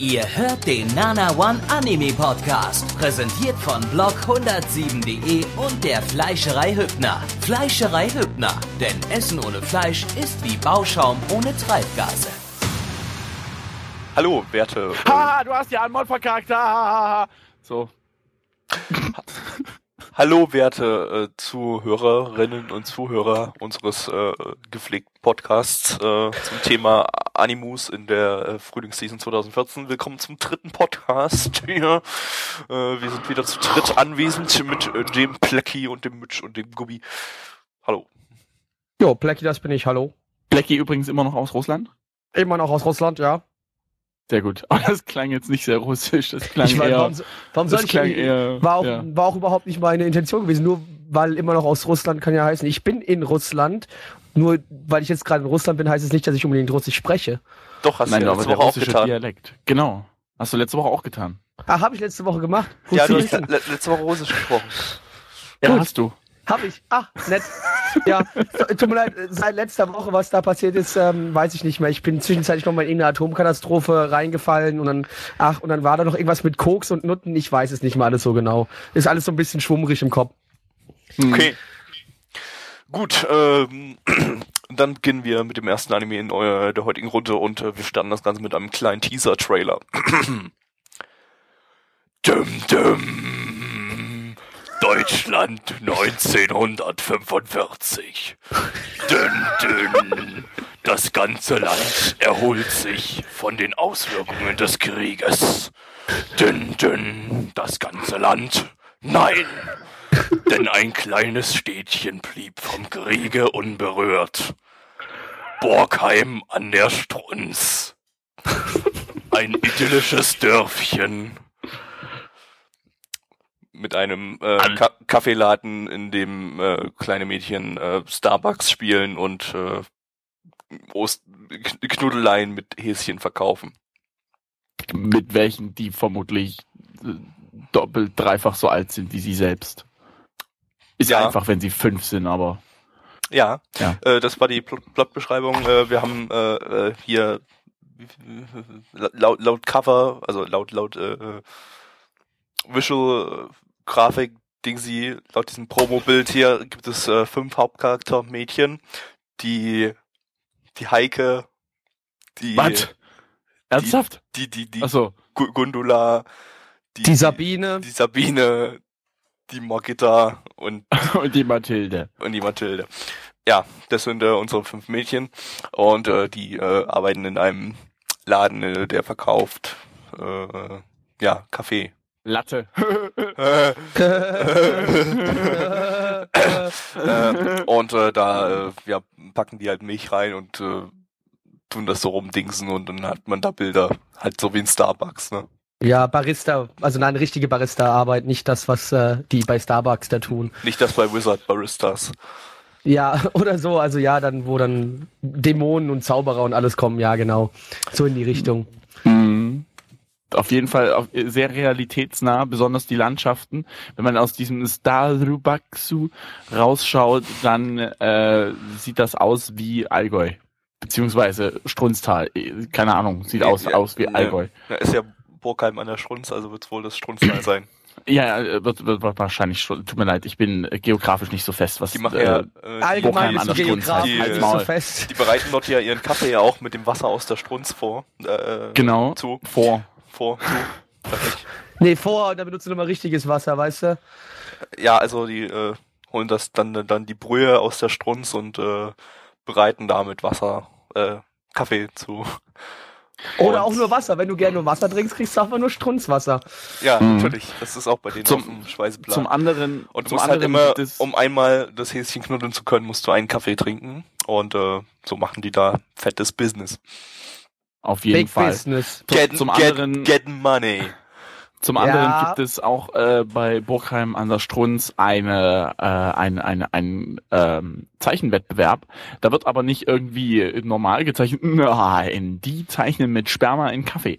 Ihr hört den Nana One Anime Podcast, präsentiert von blog107.de und der Fleischerei Hübner. Fleischerei Hübner, denn Essen ohne Fleisch ist wie Bauschaum ohne Treibgase. Hallo, werte. Ha, du hast ja einen Mod verkackt. Ha, ha, ha. So. Hallo, werte äh, Zuhörerinnen und Zuhörer unseres äh, gepflegten Podcasts äh, zum Thema Animus in der äh, Frühlingsseason 2014. Willkommen zum dritten Podcast hier. Äh, wir sind wieder zu dritt anwesend mit äh, dem Plecky und dem Mitch und dem Gubbi. Hallo. Jo, Blackie, das bin ich, hallo. Blackie übrigens immer noch aus Russland. Immer noch aus Russland, ja. Sehr gut. Aber das klang jetzt nicht sehr russisch. Das klang ich weiß, eher. warum, soll ich, klang eher. war, auch, ja. war auch überhaupt nicht meine Intention gewesen, nur weil immer noch aus Russland kann ja heißen, ich bin in Russland, nur weil ich jetzt gerade in Russland bin, heißt es nicht, dass ich unbedingt Russisch spreche. Doch, hast Nein, du ja letzte Woche auch getan. Dialekt. Genau. Hast du letzte Woche auch getan. Ah, habe ich letzte Woche gemacht. Ja, du hast letzte Woche Russisch gesprochen. Ja, Gut. hast du. Hab ich. Ah, nett. ja, tut mir leid, seit letzter Woche, was da passiert ist, ähm, weiß ich nicht mehr. Ich bin zwischenzeitlich noch mal in irgendeine Atomkatastrophe reingefallen und dann, ach, und dann war da noch irgendwas mit Koks und Nutten. Ich weiß es nicht mal alles so genau. Ist alles so ein bisschen schwummrig im Kopf. Hm. Okay. Gut, ähm, dann beginnen wir mit dem ersten Anime in euer, der heutigen Runde und äh, wir starten das Ganze mit einem kleinen Teaser-Trailer. dum, dum. Deutschland 1945. Dünn, dünn. Das ganze Land erholt sich von den Auswirkungen des Krieges. Dünn, dünn. Das ganze Land. Nein! Denn ein kleines Städtchen blieb vom Kriege unberührt. Borgheim an der Strunz. Ein idyllisches Dörfchen. Mit einem äh, Ka Kaffeeladen, in dem äh, kleine Mädchen äh, Starbucks spielen und äh, Ost Kn- Knuddeleien mit Häschen verkaufen. Mit welchen, die vermutlich äh, doppelt, dreifach so alt sind wie sie selbst. Ist Ja. einfach, wenn sie fünf sind, aber. Ja, Ja. Äh, das war die Plot- Plotbeschreibung. Äh, wir haben äh, äh, hier laut, laut Cover, also laut laut äh, äh, Visual Grafik Dingsy, laut diesem Promo-Bild hier gibt es äh, fünf Hauptcharakter-Mädchen, die die Heike, die Was? Ernsthaft? die die die Achso. Gu- Gundula, die, Die Sabine. die Sabine, die Margitta und Und die Mathilde. und die Mathilde. Ja, das sind äh, unsere fünf Mädchen und äh, die äh, arbeiten in einem Laden, äh, der verkauft äh, ja Kaffee. Latte. äh, und äh, da äh, ja, packen die halt Milch rein und äh, tun das so rumdingsen und dann hat man da Bilder, halt so wie in Starbucks, ne? Ja, Barista, also nein, richtige Barista-Arbeit, nicht das, was äh, die bei Starbucks da tun. Nicht das bei Wizard Baristas. Ja, oder so, also ja, dann, wo dann Dämonen und Zauberer und alles kommen, ja, genau. So in die Richtung. Mhm. Auf jeden Fall auf, sehr realitätsnah, besonders die Landschaften. Wenn man aus diesem Starubaksu rausschaut, dann äh, sieht das aus wie Allgäu. Beziehungsweise Strunztal. Eh, Keine Ahnung, sieht aus, Ja, aus wie ja. Allgäu. Ja, ist ja Burgheim an der Strunz, also wird wohl das Strunztal sein. Ja, wird, wird, wird wahrscheinlich schon. Tut mir leid, ich bin äh, geografisch nicht so fest, was Die machen ja, äh, äh, Allgemein an ist halt. nicht so fest. Die bereiten dort ja ihren Kaffee ja auch mit dem Wasser aus der Strunz vor. Äh, genau Zu. vor. Vor. Nee, vor, da benutzt du nochmal richtiges Wasser, weißt du? Ja, also die äh, holen das dann dann die Brühe aus der Strunz und äh, bereiten da mit Wasser äh, Kaffee zu. Oder Und- auch nur Wasser. Wenn du gerne nur Wasser trinkst, kriegst du einfach nur Strunzwasser. Ja, Mhm. natürlich. Das ist auch bei denen Zum- auf dem Speiseplan. Zum anderen, und du zum musst halt immer, um einmal das Häschen knuddeln zu können, musst du einen Kaffee trinken. Und äh, so machen die da fettes Business. Auf jeden Big Fall. Business. Get, zum get, anderen- get money. Zum Ja. anderen gibt es auch äh, bei Burgheim an der Strunz eine, äh, ein, eine, ein ähm, Zeichenwettbewerb. Da wird aber nicht irgendwie normal gezeichnet. Nein, die zeichnen mit Sperma in Kaffee.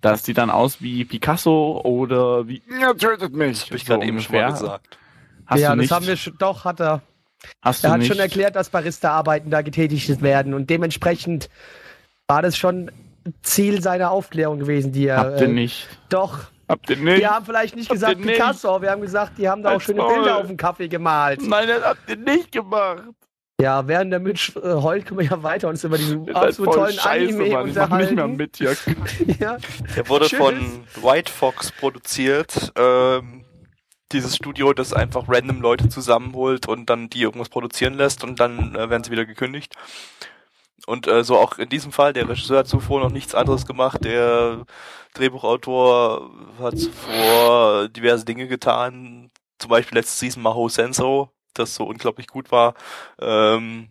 Das sieht dann aus wie Picasso oder wie ja, tötet mich. Hab ich gerade eben schon ungefähr. gesagt. Hast ja, du nicht? das haben wir schon, doch, hat er. Hast Er du hat nicht? schon erklärt, dass Barista-Arbeiten da getätigt werden und dementsprechend war das schon Ziel seiner Aufklärung gewesen, die er. Habt ihr äh, nicht. Doch. Habt ihr nicht? Wir haben vielleicht nicht Habt gesagt? Picasso, wir haben gesagt, die haben da auch schöne Maul. Bilder auf dem Kaffee gemalt. Nein, das habt ihr nicht gemacht. Ja, während der Mitch äh, heult, können wir ja weiter uns über diesen absolut tollen scheiße, Anime Mann. Ich mach nicht mehr unterhalten. mit ja. Der wurde Tschüss. von White Fox produziert. Ähm, dieses Studio, das einfach random Leute zusammenholt und dann die irgendwas produzieren lässt und dann äh, werden sie wieder gekündigt. Und äh, so auch in diesem Fall, der Regisseur hat zuvor noch nichts anderes gemacht. Der Drehbuchautor hat zuvor diverse Dinge getan. Zum Beispiel letzte Season Maho Senso, das so unglaublich gut war. Ähm,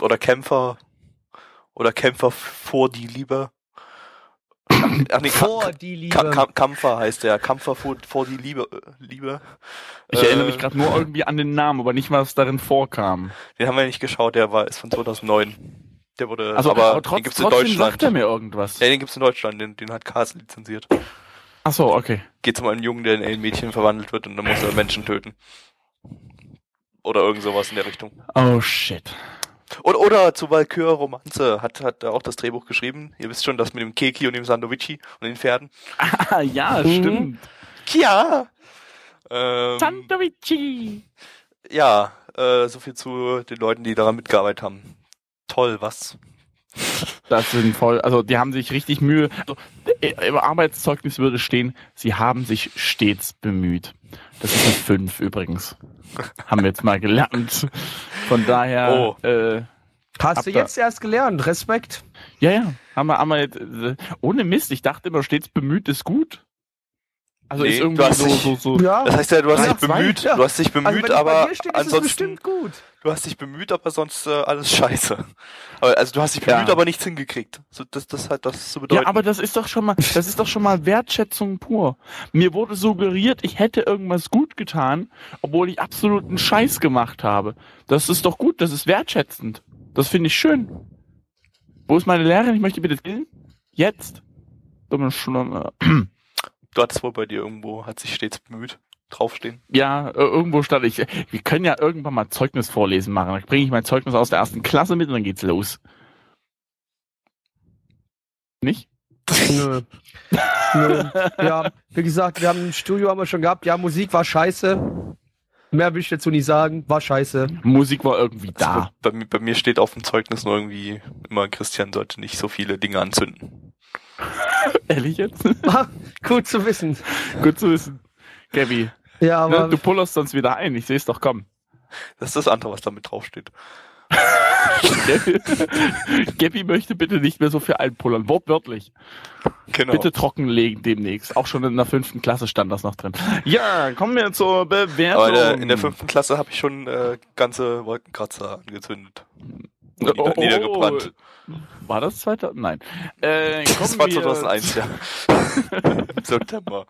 oder Kämpfer. Oder Kämpfer vor die Liebe. Ach nee, Ka- Vor die Liebe. Ka Ka Kampfer heißt der. Kampfer vor, vor die Liebe. äh, Liebe. Ich Äh, erinnere mich gerade nur irgendwie an den Namen, aber nicht, was darin vorkam. Den haben wir nicht geschaut, der war ist von 2009. Der wurde, Also, aber, aber trotz, den gibt's in trotzdem Deutschland. sagt er mir irgendwas. Ja, den gibt's in Deutschland, den, den hat Castle lizenziert. Ach so, okay. Geht um einen Jungen, der in ein Mädchen verwandelt wird und dann muss er Menschen töten. Oder irgend sowas in der Richtung. Oh shit. Oder, oder zu Valkyr Romanze hat, hat er auch das Drehbuch geschrieben. Ihr wisst schon, das mit dem Keki und dem Sandovici und den Pferden. Ah, ja, Mhm. stimmt. Ja! Ähm, Sandovici. ja, äh, so viel zu den Leuten, die daran mitgearbeitet haben. Toll, was? Das sind voll, also die haben sich richtig Mühe. Also, äh, Im Arbeitszeugnis würde stehen, sie haben sich stets bemüht. Das ist eine 5 übrigens. haben wir jetzt mal gelernt. Von daher, Oh. äh, Hast du jetzt erst gelernt. Respekt. ja, ja, haben wir, haben wir jetzt, äh, ohne Mist, ich dachte immer, stets bemüht ist gut. Also Nee, ist du irgendwie hast so, dich- so, so. Ja. Das heißt ja, du hast Ja, dich zwei, bemüht, ja. du hast dich also bemüht, es aber steht, ansonsten, du hast dich bemüht, aber sonst äh, alles scheiße. Aber, also du hast dich bemüht, Ja. aber nichts hingekriegt. So, das, das hat das zu bedeuten. Ja, aber das ist doch schon mal, das ist doch schon mal Wertschätzung pur. Mir wurde suggeriert, ich hätte irgendwas gut getan, obwohl ich absoluten Scheiß gemacht habe. Das ist doch gut, das ist wertschätzend. Das finde ich schön. Wo ist meine Lehrerin? Ich möchte bitte killen. Jetzt. Dumme Schlumme. du hattest wohl bei dir irgendwo, hat sich stets bemüht, draufstehen. Ja, äh, irgendwo stand ich. Wir können ja irgendwann mal Zeugnis vorlesen machen. Dann bringe ich mein Zeugnis aus der ersten Klasse mit und dann geht's los. Nicht? Nö. Nö. Ja, wie gesagt, wir haben ein Studio haben wir schon gehabt. Ja, Musik war scheiße. Mehr will ich dazu nicht sagen. War scheiße. Musik war irgendwie da. Also bei, mir- bei mir steht auf dem Zeugnis nur irgendwie immer, Christian sollte nicht so viele Dinge anzünden. Ehrlich jetzt? Ah, gut zu wissen. Gut zu wissen. Gabby, Ja, ne, aber du pullerst sonst wieder ein. Ich sehe es doch kommen. Das ist das andere, was da mit draufsteht. Gabby, möchte bitte nicht mehr so viel einpullern. Wortwörtlich. Genau. Bitte trockenlegen demnächst. Auch schon in der fünften Klasse stand das noch drin. Ja, kommen wir zur Bewertung. Aber in der, in der fünften Klasse habe ich schon äh, ganze Wolkenkratzer angezündet. Nieder, Oh, niedergebrannt. War das 2000? Nein. Äh, Das war wir 2001, ja. September.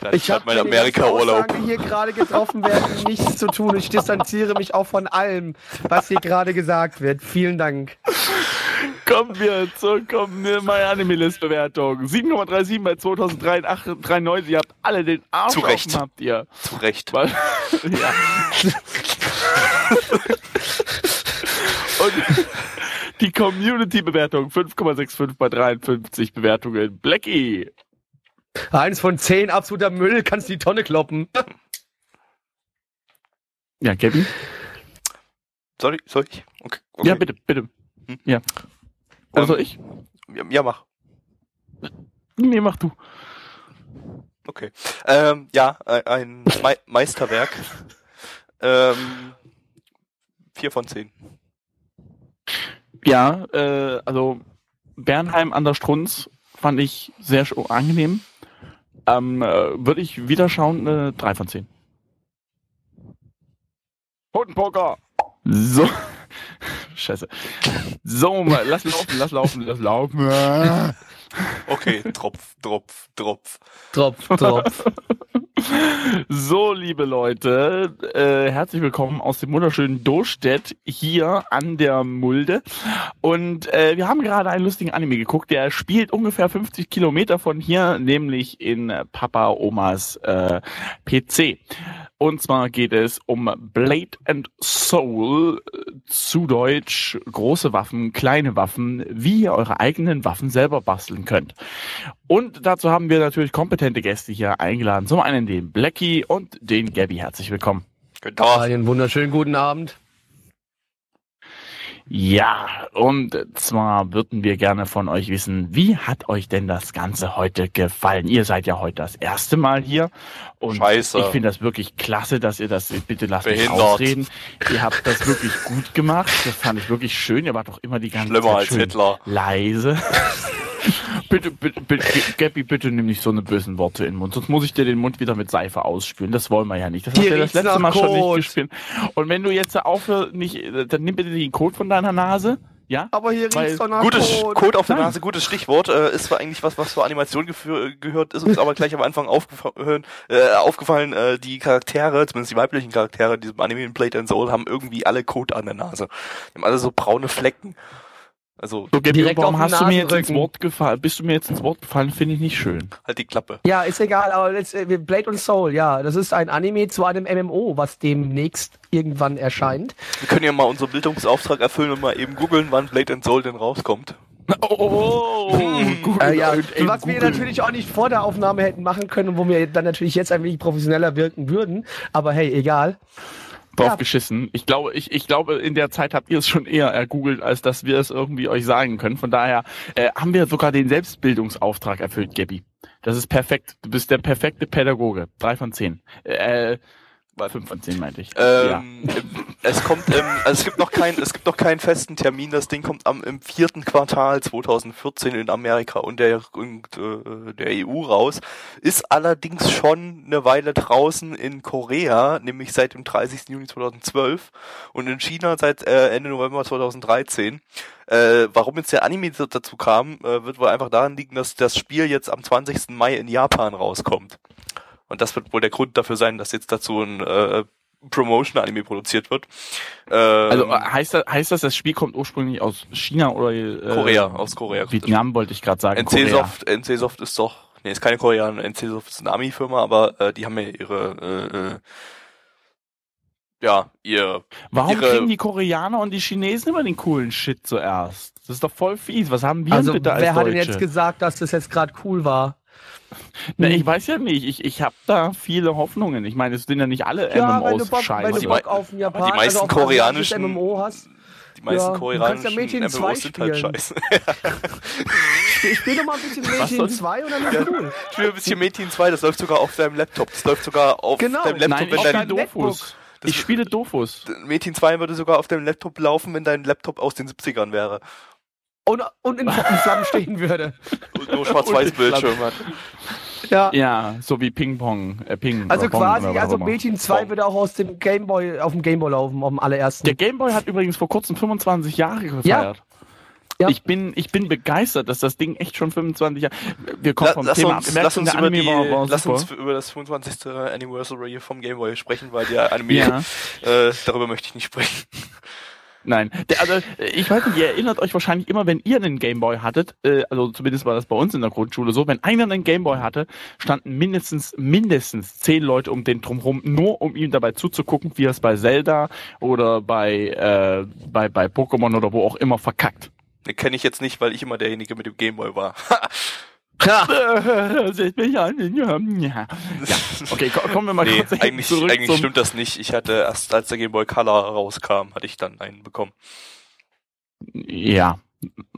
Da ich habe mein mit den ganzen Amerika-Urlaub. Die hier gerade getroffen werden, nichts zu tun. Ich distanziere mich auch von allem, was hier gerade gesagt wird. Vielen Dank. Kommen wir zur kommen wir mal Anime-List-Bewertung. 7,37 bei 2093. Ihr habt alle den Arsch Zu Recht. offen, habt ihr. Zu Recht. Weil, ja. Und die Community-Bewertung 5,65 bei 53 Bewertungen. Blackie. Eins von zehn, absoluter Müll, kannst die Tonne kloppen. Ja, Gabby? Soll ich? Soll ich? Okay. okay. Ja, bitte, bitte. Hm? Ja. Oder Ähm, soll ich? Ja, ja, mach. Nee, mach du. Okay. Ähm, ja, ein, ein Me Meisterwerk. Ähm, vier von zehn. Ja, äh, also Bernheim an der Strunz fand ich sehr angenehm. Ähm, äh, Würde ich wieder schauen, äh, 3 von 10. Hodenpoker! So. Scheiße. So, mal, lass laufen, lass laufen, lass laufen. Okay, Tropf, Tropf, Tropf. Tropf, Tropf. So, liebe Leute, äh, herzlich willkommen aus dem wunderschönen Dostedt hier an der Mulde. Und äh, wir haben gerade einen lustigen Anime geguckt, der spielt ungefähr 50 Kilometer von hier, nämlich in Papa Omas äh, PC. Und zwar geht es um Blade and Soul, zu Deutsch große Waffen, kleine Waffen, wie ihr eure eigenen Waffen selber basteln könnt. Und dazu haben wir natürlich kompetente Gäste hier eingeladen. Zum einen den Blackie und den Gabby. Herzlich willkommen. Guten Tag. Einen wunderschönen guten Abend. Ja, und zwar würden wir gerne von euch wissen, wie hat euch denn das Ganze heute gefallen? Ihr seid ja heute das erste Mal hier und Scheiße. ich finde das wirklich klasse, dass ihr das, bitte lasst mich Behindert. ausreden. Ihr habt das wirklich gut gemacht, das fand ich wirklich schön. Ihr wart doch immer die ganze Schlimmer Zeit als schön Hitler. leise. bitte, bitte, bitte, Gabby, bitte nimm nicht so eine bösen Worte in den Mund, sonst muss ich dir den Mund wieder mit Seife ausspülen. Das wollen wir ja nicht. Das hast du ja das letzte Mal schon nicht gespielt. Und wenn du jetzt aufhörst, nicht, dann nimm bitte den Code von deiner Nase. Ja? Aber hier Weil- riecht's doch nach Gutes Kot. Code auf der Nein. Nase, gutes Stichwort. Äh, ist zwar eigentlich was, was zur Animation gehört, ist uns aber gleich am Anfang aufgefallen, äh, aufgefallen äh, die Charaktere, zumindest die weiblichen Charaktere in diesem Anime in Blade and Soul, haben irgendwie alle Code an der Nase. Die haben alle so braune Flecken. Also So, den hast du mir jetzt ins. Wort gefallen? Bist du mir jetzt ins Wort gefallen? Finde ich nicht schön. halt die Klappe. Ja, ist egal, aber jetzt, äh, Blade und Soul, ja, das ist ein Anime zu einem MMO, was demnächst irgendwann erscheint. Wir können ja mal unseren Bildungsauftrag erfüllen und mal eben googeln, wann Blade and Soul denn rauskommt. Oh, gut. Äh, ja, was wir natürlich auch nicht vor der Aufnahme hätten machen können und wo wir dann natürlich jetzt ein wenig professioneller wirken würden, aber hey, egal. Drauf Ja. geschissen. Ich glaube, ich, ich glaube, in der Zeit habt ihr es schon eher ergoogelt, als dass wir es irgendwie euch sagen können. Von daher äh, haben wir sogar den Selbstbildungsauftrag erfüllt, Gabby. Das ist perfekt. Du bist der perfekte Pädagoge. Drei von zehn. Äh, fünf von zehn meinte ich. ja. Ähm, Es kommt, ähm, also es gibt noch keinen, es gibt noch keinen festen Termin. Das Ding kommt am im vierten Quartal 2014 in Amerika und der und, äh, der EU raus. Ist allerdings schon eine Weile draußen in Korea, nämlich seit dem 30. Juni 2012 und in China seit äh, Ende November 2013. Äh, warum jetzt der Anime dazu kam, äh, wird wohl einfach daran liegen, dass das Spiel jetzt am 20. Mai in Japan rauskommt. Und das wird wohl der Grund dafür sein, dass jetzt dazu ein äh, Promotion-Anime produziert wird. Ähm, Also äh, heißt das, heißt das, das Spiel kommt ursprünglich aus China oder äh, Korea, aus Korea. Vietnam wollte ich gerade sagen. Korea. NC-Soft, NC-Soft ist doch, nee, ist keine Koreaner, NC-Soft ist eine Ami-Firma, aber äh, die haben ja ihre, äh, äh, ja, ihr, Warum ihre- kriegen die Koreaner und die Chinesen immer den coolen Shit zuerst? Das ist doch voll fies. Was haben wir Also, denn bitte als wer hat denn Deutsche? jetzt gesagt, dass das jetzt gerade cool war? Na, ich weiß ja nicht. Ich, ich habe da viele Hoffnungen. Ich meine, es sind ja nicht alle Ja, wenn du MMOs Bock, wenn scheiße. du Die Japan, die meisten also koreanischen- MMO hast, die meisten Ja, koreanischen ja Mädchen 2 MMOs sind halt scheiße. spiel, spiel doch mal ein bisschen Mädchen soll- 2 und dann ist cool. Spiel ein bisschen Metin 2, das läuft sogar auf deinem Laptop. Das läuft sogar auf Genau. deinem Laptop, Nein, wenn ich dein spiele Dofus. Das- Ich spiele Dofus. Metin 2 würde sogar auf deinem Laptop laufen, wenn dein Laptop aus den 70ern wäre. Und, und in, Flammen stehen würde. Und nur Schwarz-Weiß-Bildschirm hat. Ja. Ja, so wie Ping-Pong. Äh, Ping Also quasi, also. Mädchen 2 Pong. würde auch aus dem Gameboy, auf dem Gameboy laufen, auf dem allerersten. Der Gameboy hat übrigens vor kurzem 25 Jahre gefeiert. Ja. Ich bin, ich bin begeistert, dass das Ding echt schon 25 Jahre. Wir kommen La, vom lass Thema uns, ab. Lass uns, über, die, lass uns über das 25. Anniversary vom Game Boy sprechen, weil der Anime, Ja. äh, darüber möchte ich nicht sprechen. Nein, der, also äh, ich weiß nicht, ihr erinnert euch wahrscheinlich immer, wenn ihr einen Gameboy hattet, äh, also zumindest war das bei uns in der Grundschule so, wenn einer einen Gameboy hatte, standen mindestens mindestens zehn Leute um den drumherum, nur um ihm dabei zuzugucken, wie er es bei Zelda oder bei äh, bei bei Pokémon oder wo auch immer verkackt. Den kenne ich jetzt nicht, weil ich immer derjenige mit dem Game Boy Seht mich an. Ja. Okay, ko- kommen wir mal nee, kurz eigentlich, zurück eigentlich zum, stimmt das nicht. Ich hatte erst, als der Game Boy Color rauskam, hatte ich dann einen bekommen. Ja,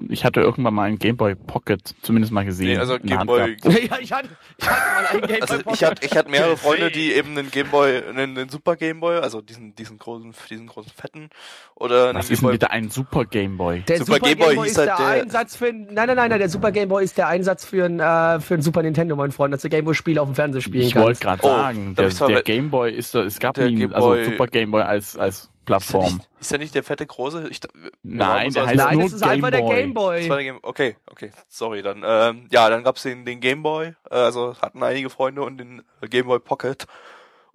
ich hatte irgendwann mal einen Gameboy Pocket zumindest mal gesehen. Nee, also in der Game Hand Boy, gehabt. ja, ich hatte, ich hatte mal einen Gameboy. also ich Pocket. hatte, ich hatte mehrere Freunde, die eben einen Game Boy, einen, einen Super Game Boy, also diesen, diesen großen, diesen großen fetten, oder einen Was Game ist denn Boy bitte ein Super Gameboy? Der Super Super, Game Boy Gameboy hieß ist halt der, der- Einsatz für ein, nein, nein, nein, nein, der Super Gameboy ist der Einsatz für ein, äh, für ein Super Nintendo, mein Freund, dass du Gameboy-Spiele auf dem Fernseher spielen Ich wollte kannst. gerade Oh, sagen, da der, bist du aber- der Gameboy ist, so- es gab Der nie, Game also Boy- Super Gameboy als als Plattform. Ist, ist der nicht der fette große? Ich, Nein, der heißt Nein, nur das ist einfach der Game Gameboy. Das war der Game okay, okay, sorry, dann, ähm, ja, dann gab's den, den Gameboy, äh, also hatten einige Freunde und den Gameboy Pocket.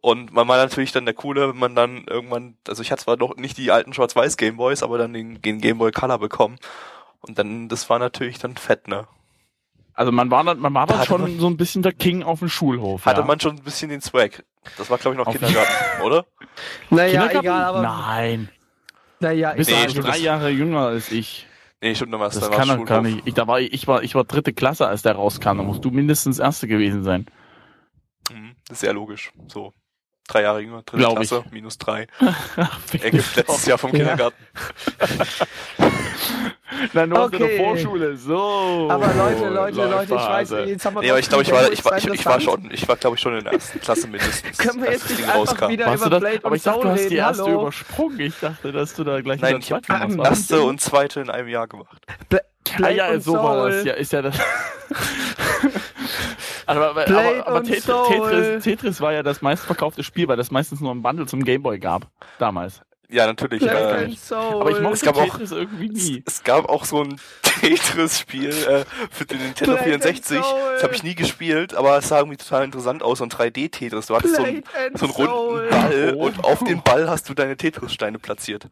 Und man war natürlich dann der Coole, wenn man dann irgendwann, also ich hatte zwar noch nicht die alten Schwarz-Weiß Gameboys, aber dann den, den Gameboy Color bekommen. Und dann, das war natürlich dann fett, ne? Also man war dann, man war Da dann schon man- so ein bisschen der King auf dem Schulhof. Hatte ja. man schon ein bisschen den Swag. Das war, glaube ich, noch Auf Kindergarten, oder? Naja, Kindergarten? egal, aber. Nein, Naja, du bist Nee, stimmt, drei Jahre jünger als ich. Nee, stimmt, dann war's, Das kann doch gar nicht. Ich, da war, ich, war, ich war dritte Klasse, als der rauskam. Da musst du mindestens erste gewesen sein. Mhm, Das ist sehr logisch. So. Drei Jahre jünger, dritte Glaub ich. Klasse, minus drei. Ach, Ergibt letztes Jahr vom. Kindergarten. Nein, du warst in der Okay. Vorschule. So. aber Leute, Leute, läuft Leute, ich weiß, jetzt haben wir Nee, aber ich glaube, ich war, ich war, ich, ich war schon, ich war, glaube ich, schon in der ersten Klasse mindestens. Können wir jetzt nicht Ding einfach rauskam. wieder Warst du über das? Blade Aber ich dachte, du hast die erste Hallo? übersprungen. Ich dachte, dass du da gleich Nein, in ich der habe erste und zweite in einem Jahr gemacht. Ah Blade ja, und so war Soul. das. Ja, ist ja das. aber, aber, aber, aber Tetris. Tetris, Tetris war ja das meistverkaufte Spiel, weil das meistens nur ein Bundle zum Gameboy gab. Damals. Ja, natürlich. Äh, and Soul. Aber ich Es mochte gab auch- Tetris irgendwie es, nie. es gab auch so ein Tetris-Spiel äh, für den Nintendo Blade and 64. Das habe ich nie gespielt, aber es sah irgendwie total interessant aus. So ein 3D-Tetris. Du hattest so and so einen runden. Ball Oh. und auf den Ball hast du deine Tetris-Steine platziert.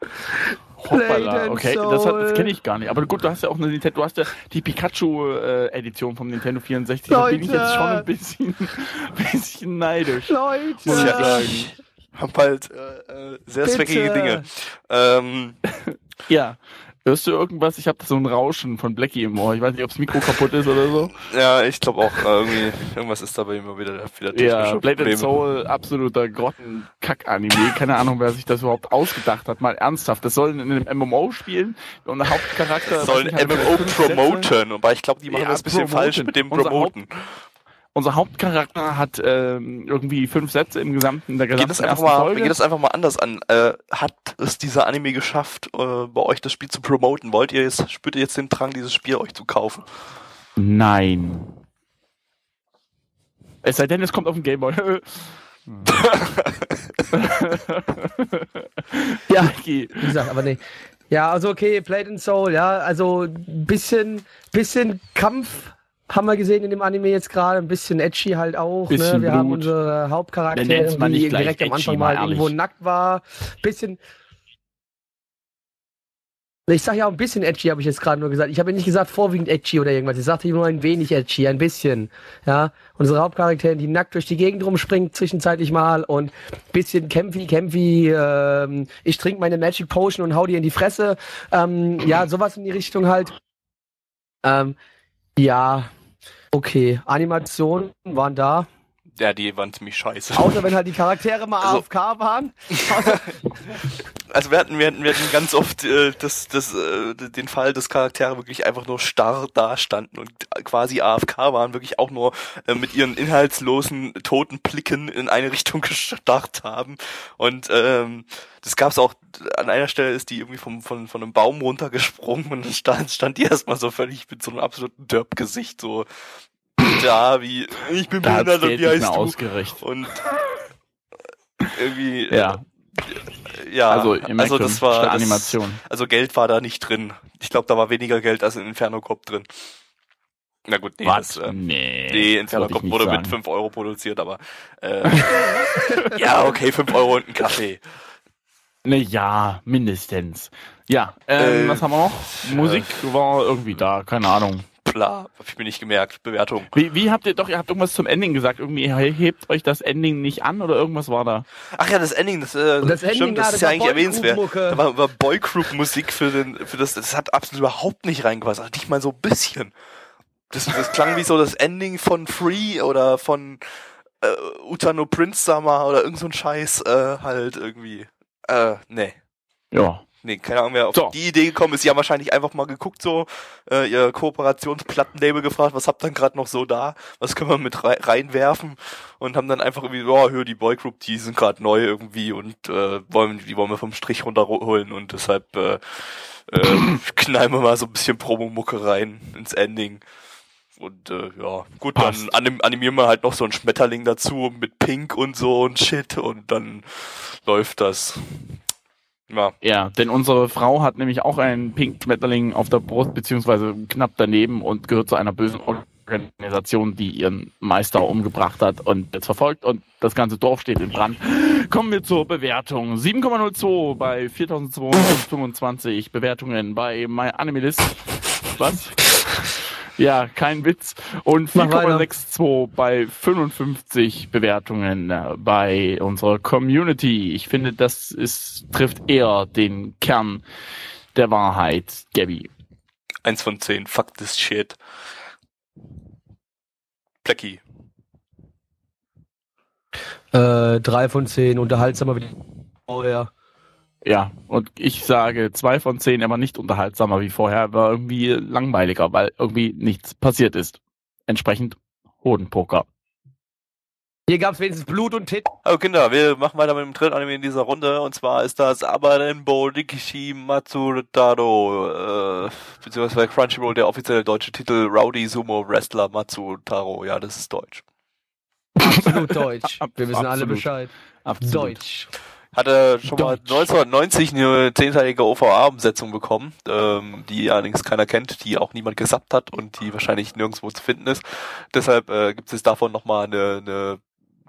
Hoppala, okay, das, hat- das kenne ich gar nicht. Aber gut, du hast ja auch eine Nintendo, du hast ja die Pikachu-Edition vom Nintendo 64. Da bin ich Leute. jetzt schon ein bisschen, bisschen neidisch. Leute. Muss ich Ja, sagen. Hab halt äh, äh, sehr Bitte. zweckige Dinge. Ähm, Ja. Hörst du irgendwas? Ich habe so ein Rauschen von Blackie im Ohr. Ich weiß nicht, ob das Mikro kaputt ist oder so. ja, ich glaube auch, äh, irgendwie, irgendwas ist dabei immer wieder, wieder Ja, Blade and Soul, absoluter Grottenkack-Anime. Keine Ahnung, wer sich das überhaupt ausgedacht hat. Mal ernsthaft. Das soll in einem MMO spielen und der Hauptcharakter... Das soll weiß ein nicht, hat MMO promoten, aber ich glaube, die machen Ja, das ein bisschen promoten. falsch mit dem Promoten. Unser Hauptcharakter hat ähm, irgendwie fünf Sätze im gesamten der Geht gesamten das, einfach mal, Folge. gehen das einfach mal anders an. Äh, hat es dieser Anime geschafft, äh, bei euch das Spiel zu promoten? Wollt ihr jetzt, spürt ihr jetzt den Drang, dieses Spiel euch zu kaufen? Nein. Es sei denn, es kommt auf den Gameboy. Ja, wie gesagt, aber nee. Ja, also okay, Blade and Soul, ja, also ein bisschen, bisschen Kampf haben wir gesehen in dem Anime jetzt gerade, ein bisschen edgy halt auch. Bisschen ne? Wir haben Blut. unsere Wir nennen's Hauptcharaktere, die direkt am Anfang mal mal irgendwo nackt war. Bisschen. Ich sag ja auch ein bisschen edgy, habe ich jetzt gerade nur gesagt. Ich habe ja nicht gesagt vorwiegend edgy oder irgendwas. Ich sagte nur ein wenig edgy, ein bisschen. Ja, unsere Hauptcharakterin, die nackt durch die Gegend rumspringt zwischenzeitlich mal und bisschen kämpfi, kämpfi. Ähm, ich trinke meine Magic Potion und hau dir in die Fresse. Ähm, ja, sowas in die Richtung halt. Ähm, ja, okay. Animationen waren da. Ja, die waren ziemlich scheiße. Außer wenn halt die Charaktere mal Also- AFK waren. Also wir hatten, wir hatten, wir hatten ganz oft äh, das, das, äh, den Fall, dass Charaktere wirklich einfach nur starr dastanden und quasi AFK waren, wirklich auch nur äh, mit ihren inhaltslosen, toten Blicken in eine Richtung gestarrt haben. Und ähm, das gab's auch, an einer Stelle ist die irgendwie vom, von, von einem Baum runtergesprungen und dann stand, stand die erstmal so völlig mit so einem absoluten Derp-Gesicht so da, wie ich bin Da behindert und wie nicht heißt du? ausgerichtet. Und irgendwie, Ja, ja, also also das war das, Animation. also Geld war da nicht drin. Ich glaube, da war weniger Geld als in Inferno Cop drin. Na gut, nee, Was? das, äh, nee, nee, Inferno Cop wurde mit sagen. 5 Euro produziert, aber äh, ja, okay, 5 Euro und ein Kaffee. Ne, ja, mindestens. Ja, ähm, Äh, was haben wir noch? Musik war irgendwie da, keine Ahnung. Bla, hab ich mir nicht gemerkt. Bewertung. Wie, wie habt ihr doch, ihr habt irgendwas zum Ending gesagt, irgendwie he- hebt euch das Ending nicht an oder irgendwas war da? Ach ja, das Ending, das, äh, das Ending, stimmt, das ja, ist das ja eigentlich erwähnenswert. Da war, war Boygroup Musik für den, für das, das hat absolut überhaupt nicht reingepasst. Also nicht mal so ein bisschen. Das, das klang wie so das Ending von Free oder von äh, Utano Prince Summer oder irgend so ein Scheiß äh, halt irgendwie. Äh, nee. Ja. Nee, keine Ahnung, wer auf So. die Idee gekommen ist. Die haben wahrscheinlich einfach mal geguckt, so, äh, ihr Kooperationsplattenlabel gefragt, was habt ihr denn gerade noch so da? Was können wir mit rei reinwerfen? Und haben dann einfach irgendwie, ja, hör, die Boygroup, die sind gerade neu irgendwie und äh, wollen, die wollen wir vom Strich runterholen und deshalb äh, äh, knallen wir mal so ein bisschen Promomucke rein ins Ending. Und äh, ja, gut, Passt. dann anim animieren wir halt noch so ein Schmetterling dazu mit Pink und so und Shit und dann läuft das. Ja, Ja, denn unsere Frau hat nämlich auch einen Pink Schmetterling auf der Brust, beziehungsweise knapp daneben und gehört zu einer bösen Organisation, die ihren Meister umgebracht hat und jetzt verfolgt und das ganze Dorf steht in Brand. Kommen wir zur Bewertung. 7,02 bei 4225 Bewertungen bei MyAnimalist. Was? Ja, kein Witz. Und Mach weiter. 4,62 bei 55 Bewertungen äh, bei unserer Community. Ich finde, das ist, trifft eher den Kern der Wahrheit, Gabby. eins von zehn. Fuck this shit. Blackie. Äh, drei von zehn, unterhaltsamer wie vorher. Ja, und ich sage zwei von zehn, aber nicht unterhaltsamer wie vorher, war irgendwie langweiliger, weil irgendwie nichts passiert ist. Entsprechend Hodenpoker. Hier gab's wenigstens Blut und Tit. Also Kinder, wir machen weiter mit dem dritten Anime in dieser Runde und zwar ist das Abarenbo Nikishi Matsutaro, äh, beziehungsweise Crunchyroll der offizielle deutsche Titel Rowdy Sumo Wrestler Matsutaro. Ja, das ist Deutsch. Absolut deutsch. Wir wissen alle Absolut. Bescheid. Absolut. Deutsch. Hatte schon mal Deutsch. 1990 eine zehnteilige OVA-Umsetzung bekommen, ähm, die allerdings keiner kennt, die auch niemand gesappt hat und die wahrscheinlich nirgendwo zu finden ist. Deshalb äh, gibt es davon nochmal eine, eine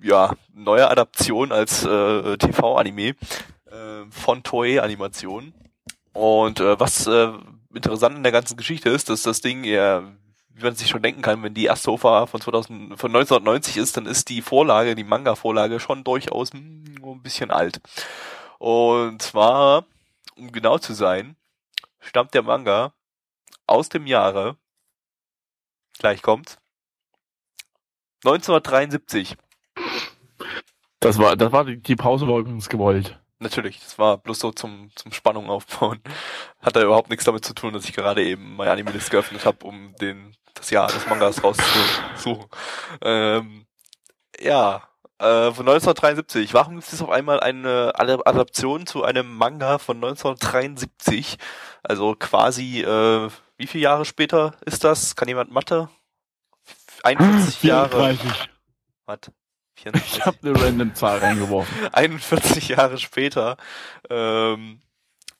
ja, neue Adaption als äh, TV-Anime äh, von Toei Animation. Und äh, was äh, interessant in der ganzen Geschichte ist, dass das Ding eher, wie man sich schon denken kann, wenn die erste OVA von 2000, von 1990 ist, dann ist die Vorlage, die Manga-Vorlage schon durchaus hm, ein bisschen alt. Und zwar, um genau zu sein, stammt der Manga aus dem Jahre, gleich kommt, 1973. Das war, das war die, die Pause war übrigens gewollt. Natürlich, das war bloß so zum, zum Spannung aufbauen. Hat da überhaupt nichts damit zu tun, dass ich gerade eben mein Anime-List geöffnet habe, um den, das Jahr des Mangas rauszusuchen. Ähm, ja, äh, von 1973. Warum gibt es auf einmal eine Ad- Adaption zu einem Manga von 1973? Also quasi, äh, wie viele Jahre später ist das? Kann jemand Mathe? 41 Jahre. 34. Was? Ich 44? habe eine random Zahl reingeworfen. 41 Jahre später ähm,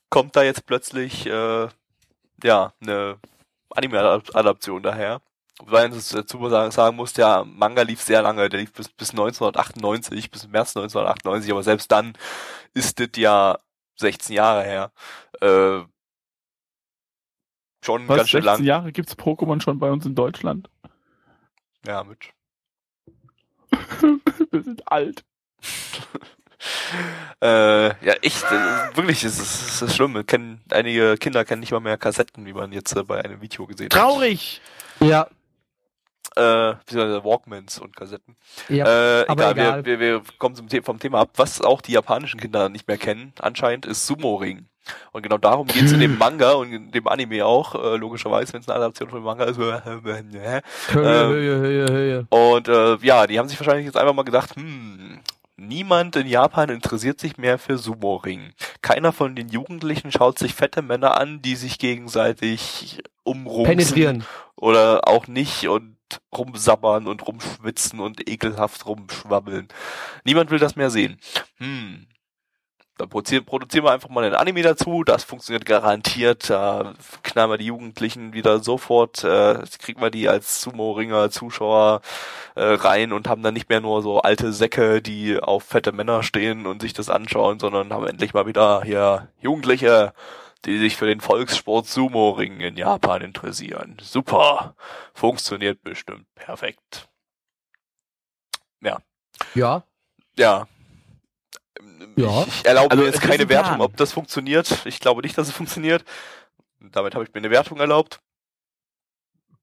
kommt da jetzt plötzlich äh, ja eine Anime-Adaption daher. Weil man dazu sagen, muss, der Manga lief sehr lange, der lief bis, bis 1998, bis März 1998, aber selbst dann ist das ja 16 Jahre her. Äh, schon Was, ganz schön 16 lang. Jahre gibt's Pokémon schon bei uns in Deutschland? Ja, mit. Wir sind alt. Äh, ja, echt, äh, wirklich, es ist, es ist schlimm. Kennen, einige Kinder kennen nicht mal mehr Kassetten, wie man jetzt äh, bei einem Video gesehen hat. Traurig! Ja. Äh, beziehungsweise Walkmans und Kassetten. ja. äh, aber egal, egal. Wir, wir, wir kommen zum The vom Thema ab. Was auch die japanischen Kinder nicht mehr kennen, anscheinend, ist Sumo-Ring. Und genau darum geht's in dem Manga und in dem Anime auch, äh, logischerweise, wenn es eine Adaption von dem Manga ist. Höhe, Höhe. Und äh, ja, die haben sich wahrscheinlich jetzt einfach mal gedacht, hm, niemand in Japan interessiert sich mehr für Sumo-Ring. Keiner von den Jugendlichen schaut sich fette Männer an, die sich gegenseitig umrumsen Penetrieren. oder auch nicht und rumsabbern und rumschwitzen und ekelhaft rumschwabbeln. Niemand will das mehr sehen. Hm. Dann produzieren, produzieren wir einfach mal einen Anime dazu. Das funktioniert garantiert. Da knallen wir die Jugendlichen wieder sofort, äh, kriegen wir die als Sumo-Ringer, Zuschauer äh, rein und haben dann nicht mehr nur so alte Säcke, die auf fette Männer stehen und sich das anschauen, sondern haben endlich mal wieder hier Jugendliche, die sich für den Volkssport Sumo-Ring in Japan interessieren. Super. Funktioniert bestimmt perfekt. Ja. Ja. Ja. Ich, ich erlaube Also, mir jetzt keine ein Wertung, Plan. ob das funktioniert. Ich glaube nicht, dass es funktioniert. Damit habe ich mir eine Wertung erlaubt.